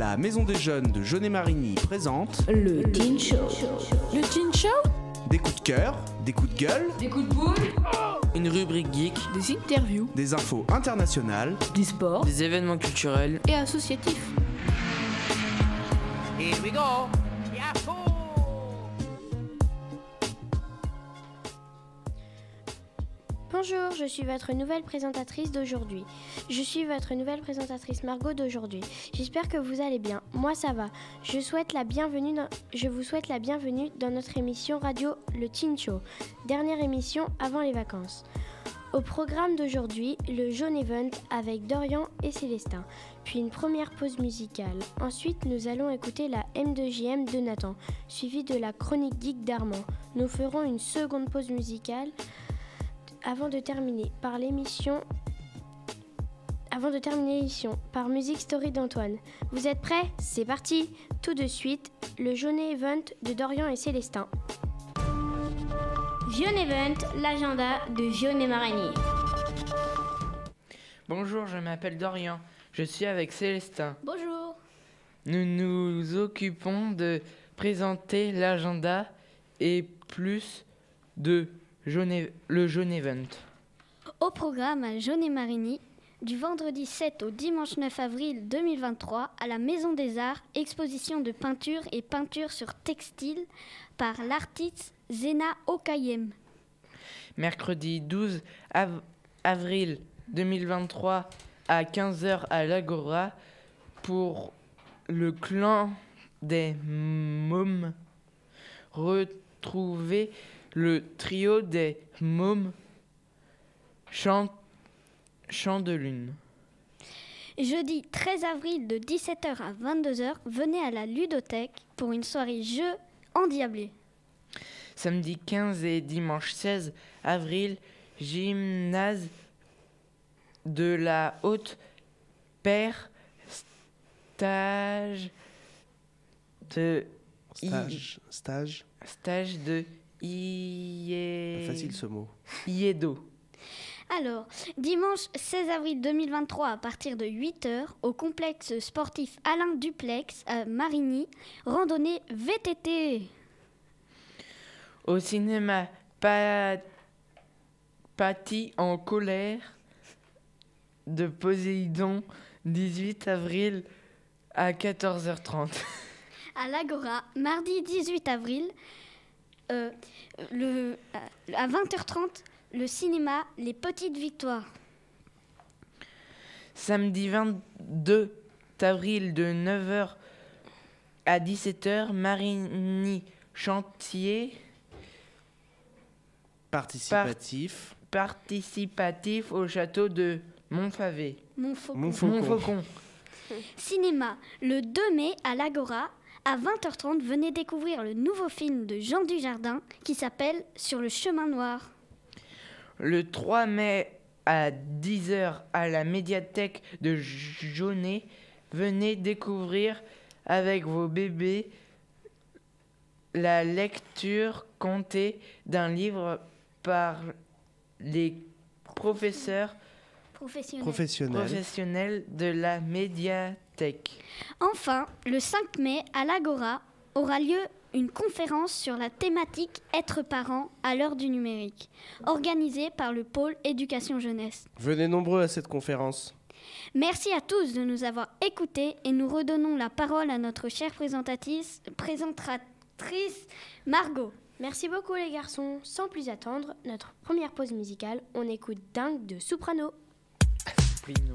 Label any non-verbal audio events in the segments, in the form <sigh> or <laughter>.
La Maison des Jeunes de Jeunet-Marigny présente Le Teen Show. Le Teen Show des coups de cœur, des coups de gueule, Des coups de boule Une rubrique geek, Des interviews des infos internationales. Du sport. des événements culturels. et associatifs. Here we go. Bonjour, je suis votre nouvelle présentatrice d'aujourd'hui. Je suis votre nouvelle présentatrice Margot d'aujourd'hui. J'espère que vous allez bien. Moi ça va. Je, vous souhaite la bienvenue dans notre émission radio Le Teen Show, dernière émission avant les vacances. Au programme d'aujourd'hui, le jaune event avec Dorian et Célestin, puis une première pause musicale. Ensuite, nous allons écouter la M2JM de Nathan, suivie de la chronique geek d'Armand. Nous ferons une seconde pause musicale avant de terminer par l'émission avant de terminer l'émission par Music Story d'Antoine. Vous êtes prêts? C'est parti Tout de suite, le jaune event de Dorian et Célestin. Jaune event, l'agenda de Jaune et Marigny. Bonjour, je m'appelle Dorian. Je suis avec Célestin. Bonjour Nous nous occupons de présenter l'agenda et plus de jaune e- le jaune event. Au programme à Jaune et Marigny, du vendredi 7 au dimanche 9 avril 2023, à la Maison des Arts, exposition de peinture et peinture sur textile par l'artiste Zena Okayem. Mercredi 12 av- avril 2023 à 15h à l'Agora pour le clan des mômes. Retrouvez le trio des mômes chant, chant de lune. Jeudi 13 avril de 17h à 22h, venez à la ludothèque pour une soirée jeu endiablé. Samedi 15 et dimanche 16 avril, gymnase de la haute paire, stage de Stage. Stage. stage de Ié- Facile ce mot. Iedo. Alors, dimanche 16 avril 2023 à partir de 8h au complexe sportif Alain Duplex à Marigny, randonnée VTT. Au cinéma Pa- en colère de Poséidon, 18 avril à 14h30. À l'Agora, mardi 18 avril, euh, le, à 20h30, le cinéma Les Petites Victoires. Samedi 22 avril de 9h à 17h, Marigny Chantier Participatif. participatif au château de Montfavet. Montfaucon. Montfaucon. Montfaucon. Cinéma, le 2 mai à l'Agora, à 20h30, venez découvrir le nouveau film de Jean Dujardin qui s'appelle Sur le chemin noir. Le 3 mai à 10h à la médiathèque de Jaunet, venez découvrir avec vos bébés la lecture comptée d'un livre par les professeurs Professionnel. Professionnel. professionnels de la médiathèque. Enfin, le 5 mai, à l'Agora, aura lieu une conférence sur la thématique Être parent à l'heure du numérique, organisée par le pôle éducation jeunesse. Venez nombreux à cette conférence. Merci à tous de nous avoir écoutés et nous redonnons la parole à notre chère présentatrice, présentatrice Margot. Merci beaucoup les garçons. Sans plus attendre, notre première pause musicale, on écoute Dingue de Soprano. Primo.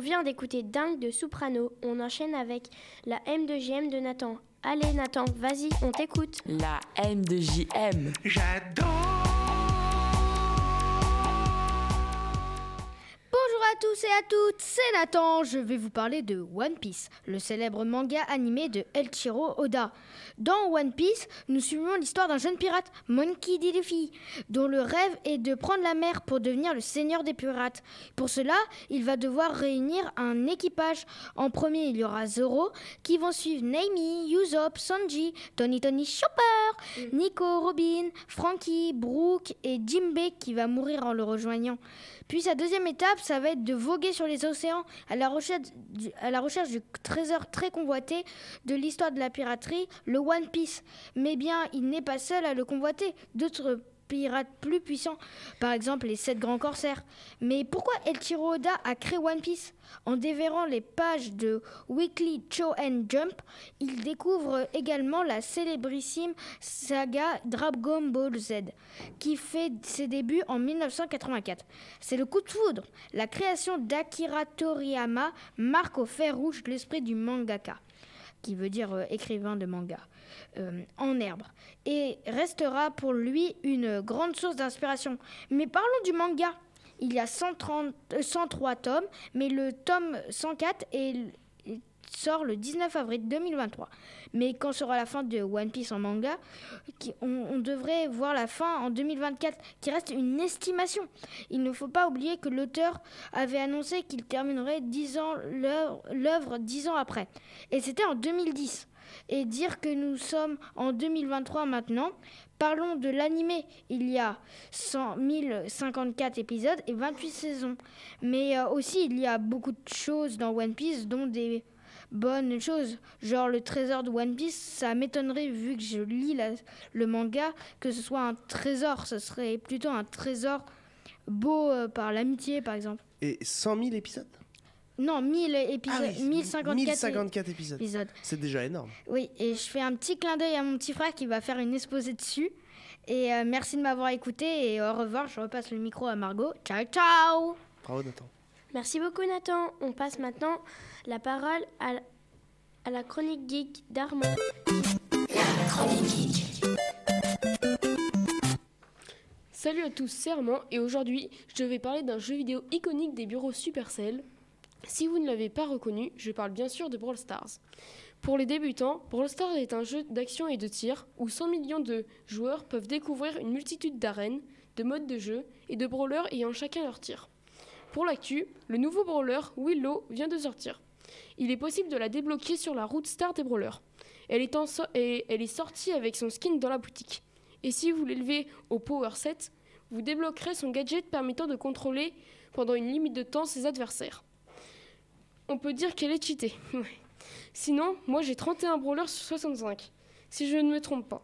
Vient d'écouter Dingue de Soprano. On enchaîne avec la M2JM de Nathan. Allez Nathan, vas-y, on t'écoute. La M de tous et à toutes, c'est Nathan. Je vais vous parler de One Piece, le célèbre manga animé de Elchiro Oda. Dans One Piece, nous suivons l'histoire d'un jeune pirate, Monkey D. Luffy, dont le rêve est de prendre la mer pour devenir le seigneur des pirates. Pour cela, il va devoir réunir un équipage. En premier, il y aura Zoro, qui vont suivre Naimi, Usopp, Sanji, Tony Tony Chopper, Nico, Robin, Frankie, Brooke et Jimbe qui va mourir en le rejoignant. Puis sa deuxième étape, ça va être de voguer sur les océans à la recherche du, trésor très convoité de l'histoire de la piraterie, le One Piece. Mais bien, il n'est pas seul à le convoiter. D'autres pirates plus puissants, par exemple les sept grands corsaires. Mais pourquoi Oda a créé One Piece? En déverrant les pages de Weekly Shonen Jump, il découvre également la célébrissime saga Dragon Ball Z, qui fait ses débuts en 1984. C'est le coup de foudre. La création d'Akira Toriyama marque au fer rouge l'esprit du mangaka, qui veut dire euh, écrivain de manga, euh, en herbe, et restera pour lui une grande source d'inspiration. Mais parlons du manga. Il y a 130, euh, 103 tomes, mais le tome 104 est, est- sort le 19 avril 2023. Mais quand sera la fin de One Piece en manga on, devrait voir la fin en 2024, qui reste une estimation. Il ne faut pas oublier que l'auteur avait annoncé qu'il terminerait 10 ans l'œuvre- l'œuvre 10 ans après. Et c'était en 2010. Et dire que nous sommes en 2023 maintenant, parlons de l'animé. Il y a 100 1054 épisodes et 28 saisons. Mais euh, aussi, il y a beaucoup de choses dans One Piece, dont des bonnes choses. Genre le trésor de One Piece, ça m'étonnerait vu que je lis le manga que ce soit un trésor. Ce serait plutôt un trésor beau euh, par l'amitié, par exemple. Et 100 000 épisodes? Non, 1000 épisodes, Ah oui, 1054 1054 épisodes. épisodes. C'est déjà énorme. Oui, et je fais un petit clin d'œil à mon petit frère qui va faire une exposé dessus. Et euh, merci de m'avoir écouté et au revoir. Je repasse le micro à Margot. Ciao, ciao Bravo Nathan. Merci beaucoup Nathan. On passe maintenant la parole à, l- à la chronique geek d'Armand. Salut à tous, c'est Armand et aujourd'hui je vais parler d'un jeu vidéo iconique des bureaux Supercell. Si vous ne l'avez pas reconnu, je parle bien sûr de Brawl Stars. Pour les débutants, Brawl Stars est un jeu d'action et de tir où 100 millions de joueurs peuvent découvrir une multitude d'arènes, de modes de jeu et de brawlers ayant chacun leur tir. Pour l'actu, le nouveau brawler Willow vient de sortir. Il est possible de la débloquer sur la route Star des brawlers. Elle est, elle est sortie avec son skin dans la boutique. Et si vous l'élevez au Power 7, vous débloquerez son gadget permettant de contrôler pendant une limite de temps ses adversaires. On peut dire qu'elle est cheatée. <laughs> Sinon, moi j'ai 31 brawlers sur 65, si je ne me trompe pas.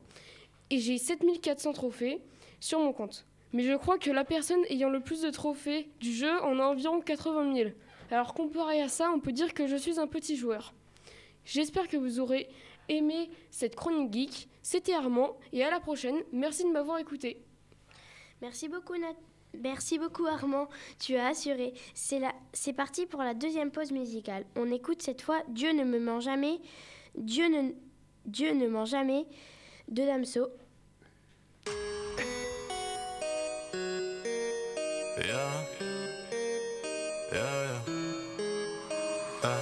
Et j'ai 7400 trophées sur mon compte. Mais je crois que la personne ayant le plus de trophées du jeu en a environ 80 000. Alors comparé à ça, on peut dire que je suis un petit joueur. J'espère que vous aurez aimé cette chronique geek. C'était Armand et à la prochaine. Merci de m'avoir écouté. Merci beaucoup Nat- Merci beaucoup Armand, tu as assuré. C'est parti pour la deuxième pause musicale. On écoute cette fois Dieu ne me ment jamais, Dieu ne, ment jamais de Damso. Yeah. Ah.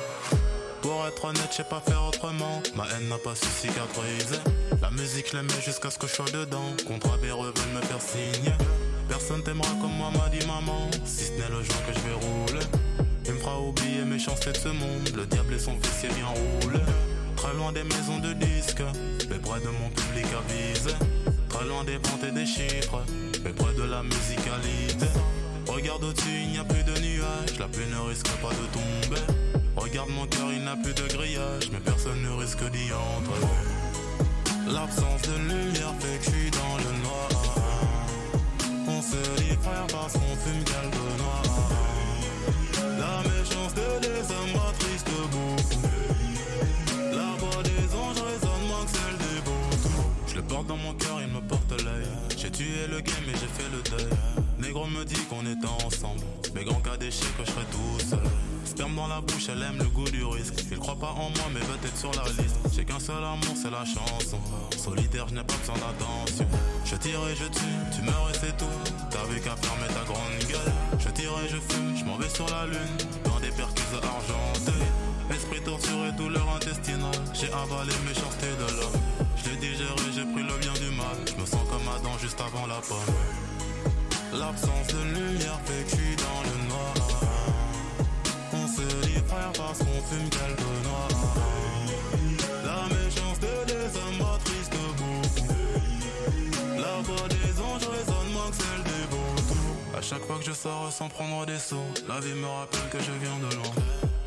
Pour être honnête, je sais pas faire autrement. Ma haine n'a pas su cicatriser. La musique, je l'aimais jusqu'à ce que je sois dedans. Contre veulent me faire signe. Personne t'aimera comme moi, m'a dit maman. Si ce n'est le jour que je vais rouler. Il me fera oublier mes chances de ce monde. Le diable et son est bien roulé. Très loin des maisons de disques, mais près de mon public avise. Très loin des ventes et des chiffres, mais près de la musicalité. Regarde au-dessus, il n'y a plus de nuages, la pluie ne risque pas de tomber. Regarde mon cœur, il n'a plus de grillage, mais personne ne risque d'y entrer. L'absence de lumière fait que je dans le se dit frère parce qu'on fume quelques noir. La méchanceté des hommes m'attriste beaucoup. La voix des anges résonne moins que celle des beaux. Je le porte dans mon cœur, il me porte l'œil. J'ai tué le game et j'ai fait le deuil. Négro me dit qu'on était ensemble. Mais grand cas d'échec que je serais tout seul. Sperme dans la pas en moi, mais va être sur la liste. J'ai qu'un seul amour, c'est la chanson. Solitaire, je n'ai pas besoin d'attention. Je tire et je tue, tu meurs et c'est tout. T'avais qu'à fermer ta grande gueule. Je tire et je fume, je m'en vais sur la lune. Dans des perquises argentées. Esprit torturé, douleur intestinale. J'ai avalé méchanceté de l'homme. Je l'ai digéré, j'ai pris le bien du mal. Je me sens comme Adam juste avant la pomme. L'absence de lumière suis dans le noir. On se frère parce qu'on fume quelques noirs. La méchanceté des hommes celle. À chaque fois que je sors sans prendre des sauts, la vie me rappelle que je viens de loin.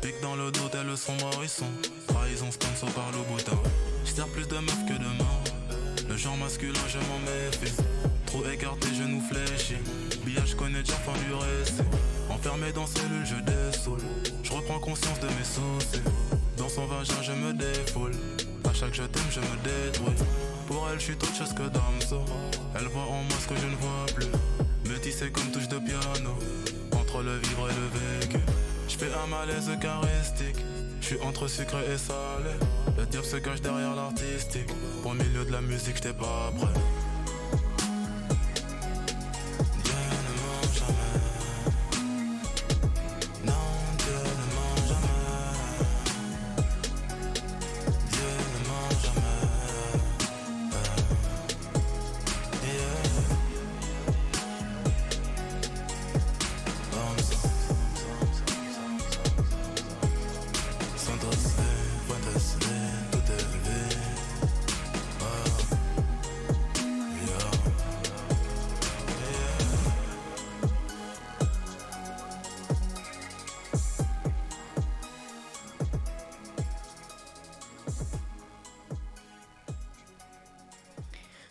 Pique dans le dos tel le sombre horizon. Trahison sponsor par le boutin. Sers plus de meufs que de mains. Le genre masculin, je m'en méfie. Trop écarté, genoux fléchis. Billage, connais déjà fin du récit. Enfermé dans cellule, je dessoule. Je reprends conscience de mes sauces. Dans son vagin, je me défoule. À chaque je t'aime, je me détruis. Pour elle, je suis autre chose que Damso. Elle voit en moi ce que je ne vois plus. Métissé comme touche de piano. Entre le vivre et le vécu. Je un malaise eucharistique. Je suis entre sucré et salé. Le diable se cache derrière l'artistique. Au milieu de la musique, j'étais pas prêt.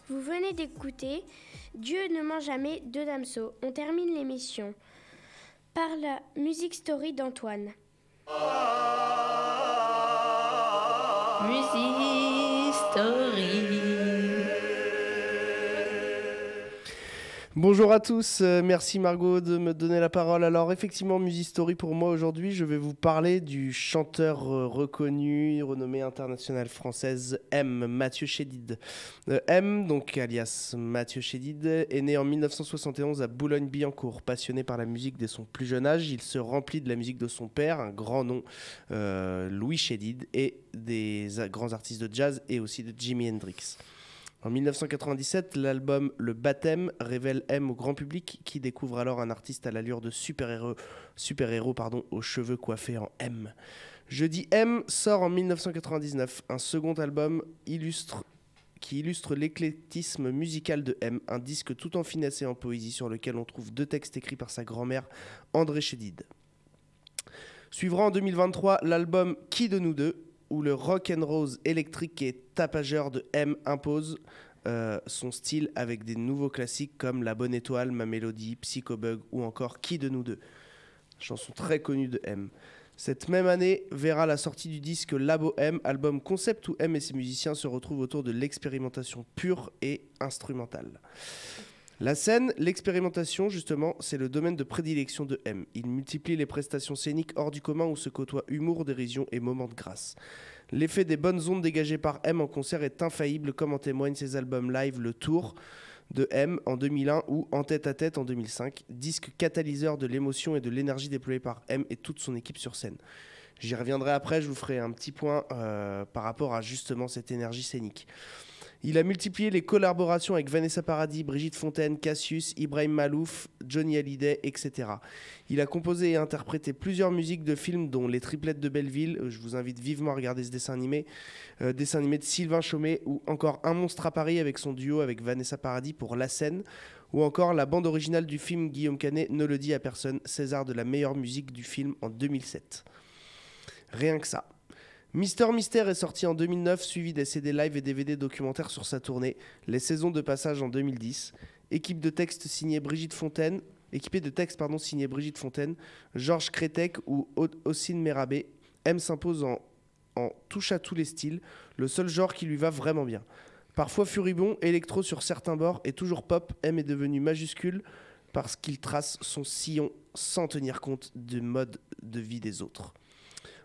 Vous venez d'écouter Dieu ne ment jamais de Damso. On termine l'émission par la musique story d'Antoine. Story. Bonjour à tous, euh, merci Margot de me donner la parole. Alors effectivement, Music Story pour moi aujourd'hui, je vais vous parler du chanteur euh, reconnu, renommé international française M, Mathieu Chédid. Euh, M, donc alias Mathieu Chédid, est né en 1971 à Boulogne-Billancourt. Passionné par la musique dès son plus jeune âge, il se remplit de la musique de son père, un grand nom, Louis Chédid, et des grands artistes de jazz et aussi de Jimi Hendrix. En 1997, l'album Le Baptême révèle M au grand public qui découvre alors un artiste à l'allure de super-héros aux cheveux coiffés en M. Jeudi M sort en 1999 un second album qui illustre l'éclectisme musical de M, un disque tout en finesse et en poésie sur lequel on trouve deux textes écrits par sa grand-mère André Chédid. Suivra en 2023 l'album Qui de nous deux, où le rock and rose électrique et tapageur de M impose euh, son style avec des nouveaux classiques comme La Bonne Étoile, Ma Mélodie, Psycho Bug ou encore Qui de nous deux, chanson très connue de M. Cette même année verra la sortie du disque Labo M, album concept où M et ses musiciens se retrouvent autour de l'expérimentation pure et instrumentale. La scène, l'expérimentation, justement, c'est le domaine de prédilection de M. Il multiplie les prestations scéniques hors du commun où se côtoient humour, dérision et moments de grâce. L'effet des bonnes ondes dégagées par M en concert est infaillible, comme en témoignent ses albums live Le Tour de M en 2001 ou En tête à tête en 2005, disque catalyseur de l'émotion et de l'énergie déployée par M et toute son équipe sur scène. J'y reviendrai après, je vous ferai un petit point euh, par rapport à justement cette énergie scénique. Il a multiplié les collaborations avec Vanessa Paradis, Brigitte Fontaine, Cassius, Ibrahim Malouf, Johnny Hallyday, etc. Il a composé et interprété plusieurs musiques de films, dont Les Triplettes de Belleville. euh, Je vous invite vivement à regarder ce dessin animé. Euh, dessin animé de Sylvain Chaumet, ou encore Un monstre à Paris avec son duo avec Vanessa Paradis pour La scène. Ou encore la bande originale du film Guillaume Canet, Ne le dit à personne, César de la meilleure musique du film en 2007. Rien que ça. Mister Mystère est sorti en 2009, suivi des CD live et DVD documentaires sur sa tournée, les saisons de passage en 2010. Équipe de texte signée Brigitte Fontaine, équipé de texte pardon Brigitte Fontaine, Georges Crétec ou Ossine Mérabé. M s'impose en, en touche à tous les styles, le seul genre qui lui va vraiment bien. Parfois furibond, électro sur certains bords et toujours pop, M est devenu majuscule parce qu'il trace son sillon sans tenir compte du mode de vie des autres.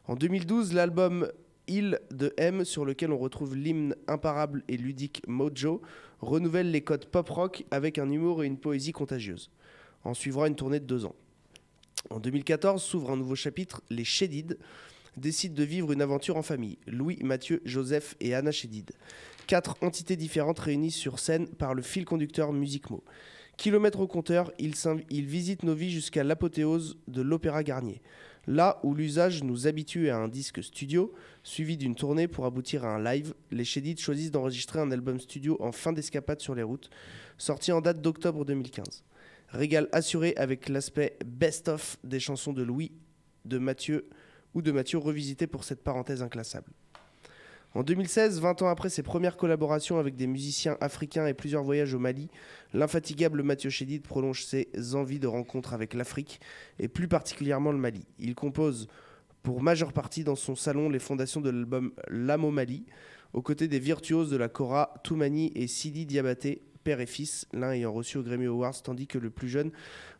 En 2012, l'album Île de M, sur lequel on retrouve l'hymne imparable et ludique Mojo, renouvelle les codes pop-rock avec un humour et une poésie contagieuse. En suivra une tournée de deux ans. En 2014 s'ouvre un nouveau chapitre, les Chédid décident de vivre une aventure en famille. Louis, Mathieu, Joseph et Anna Chédid. Quatre entités différentes réunies sur scène par le fil conducteur Musicmo. Kilomètre au compteur, ils, ils visitent nos vies jusqu'à l'apothéose de l'Opéra Garnier. Là où l'usage nous habitue à un disque studio, suivi d'une tournée pour aboutir à un live, les Chédid choisissent d'enregistrer un album studio en fin d'escapade sur les routes, sorti en date d'octobre 2015. Régal assuré avec l'aspect best-of des chansons de Louis, de Mathieu ou de Mathieu revisité pour cette parenthèse inclassable. En 2016, 20 ans après ses premières collaborations avec des musiciens africains et plusieurs voyages au Mali, l'infatigable Mathieu Chédid prolonge ses envies de rencontre avec l'Afrique et plus particulièrement le Mali. Il compose pour majeure partie dans son salon les fondations de l'album au Mali, aux côtés des virtuoses de la Kora, Toumani et Sidi Diabaté, père et fils, l'un ayant reçu au Grammy Awards, tandis que le plus jeune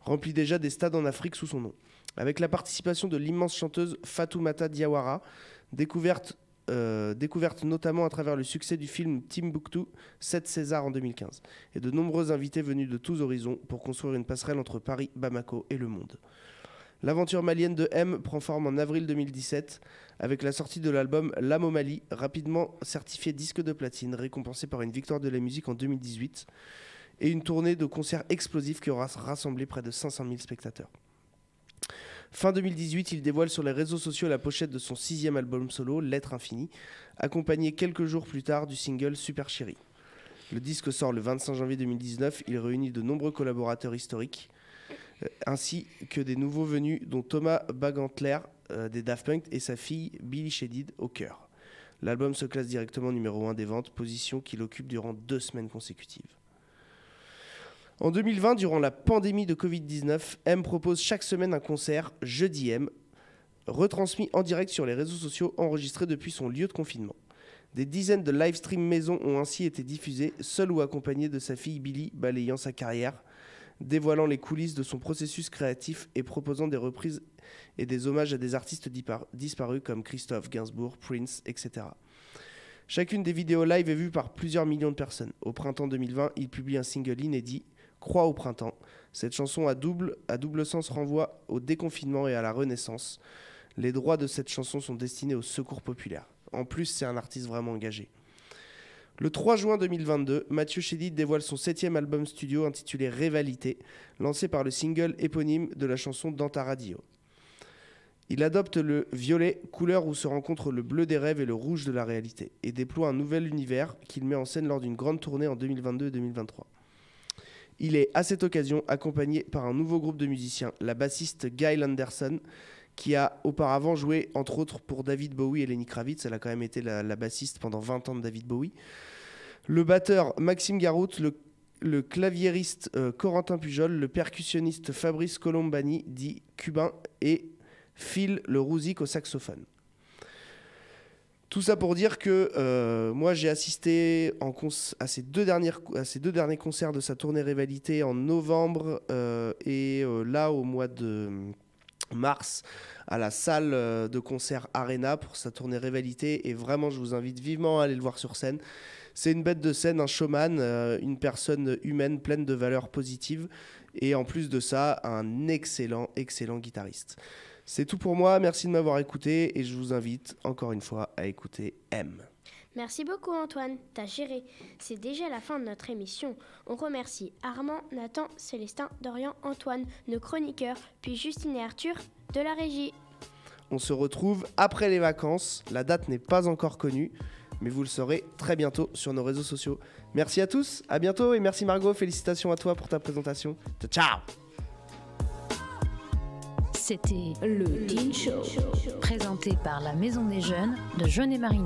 remplit déjà des stades en Afrique sous son nom. Avec la participation de l'immense chanteuse Fatoumata Diawara, découverte, euh, découverte notamment à travers le succès du film Timbuktu, 7 César en 2015, et de nombreux invités venus de tous horizons pour construire une passerelle entre Paris, Bamako et le monde. L'aventure malienne de M prend forme en avril 2017 avec la sortie de l'album L'âme au rapidement certifié disque de platine, récompensé par une victoire de la musique en 2018, et une tournée de concerts explosifs qui aura rassemblé près de 500 000 spectateurs. Fin 2018, il dévoile sur les réseaux sociaux la pochette de son sixième album solo, L'être infini, accompagné quelques jours plus tard du single Super Chérie. Le disque sort le 25 janvier 2019, il réunit de nombreux collaborateurs historiques, euh, ainsi que des nouveaux venus, dont Thomas Bagantler euh, des Daft Punk et sa fille Billy Shedid au cœur. L'album se classe directement numéro 1 des ventes, position qu'il occupe durant deux semaines consécutives. En 2020, durant la pandémie de Covid-19, M propose chaque semaine un concert, Jeudi M, retransmis en direct sur les réseaux sociaux enregistré depuis son lieu de confinement. Des dizaines de live streams maison ont ainsi été diffusés, seul ou accompagné de sa fille Billy, balayant sa carrière, dévoilant les coulisses de son processus créatif et proposant des reprises et des hommages à des artistes disparus comme Christophe Gainsbourg, Prince, etc. Chacune des vidéos live est vue par plusieurs millions de personnes. Au printemps 2020, il publie un single inédit, Croix au printemps. Cette chanson à double, sens renvoie au déconfinement et à la renaissance. Les droits de cette chanson sont destinés au secours populaire. En plus, c'est un artiste vraiment engagé. Le 3 juin 2022, Mathieu Chédid dévoile son septième album studio intitulé Rivalité, lancé par le single éponyme de la chanson Dans ta radio. Il adopte le violet, couleur où se rencontrent le bleu des rêves et le rouge de la réalité, et déploie un nouvel univers qu'il met en scène lors d'une grande tournée en 2022 et 2023. Il est à cette occasion accompagné par un nouveau groupe de musiciens, la bassiste Guy Landerson, qui a auparavant joué entre autres pour David Bowie et Lenny Kravitz. Elle a quand même été la, bassiste pendant 20 ans de David Bowie. Le batteur Maxime Garout, le, claviériste euh, Corentin Pujol, le percussionniste Fabrice Colombani, dit cubain, et Phil le Rouzic au saxophone. Tout ça pour dire que euh, moi j'ai assisté à, ces deux derniers concerts de sa tournée Rivalité en novembre euh, et euh, là au mois de mars à la salle de concert Arena pour sa tournée Rivalité et vraiment je vous invite vivement à aller le voir sur scène. C'est une bête de scène, un showman, une personne humaine pleine de valeurs positives et en plus de ça un excellent, excellent guitariste. C'est tout pour moi, merci de m'avoir écouté et je vous invite encore une fois à écouter M. Merci beaucoup Antoine, t'as géré. C'est déjà la fin de notre émission. On remercie Armand, Nathan, Célestin, Dorian, Antoine, nos chroniqueurs, puis Justine et Arthur de la régie. On se retrouve après les vacances, la date n'est pas encore connue, mais vous le saurez très bientôt sur nos réseaux sociaux. Merci à tous, à bientôt et merci Margot, félicitations à toi pour ta présentation. Ciao C'était le Teen Show, présenté par la Maison des Jeunes de Jeunet Marigny.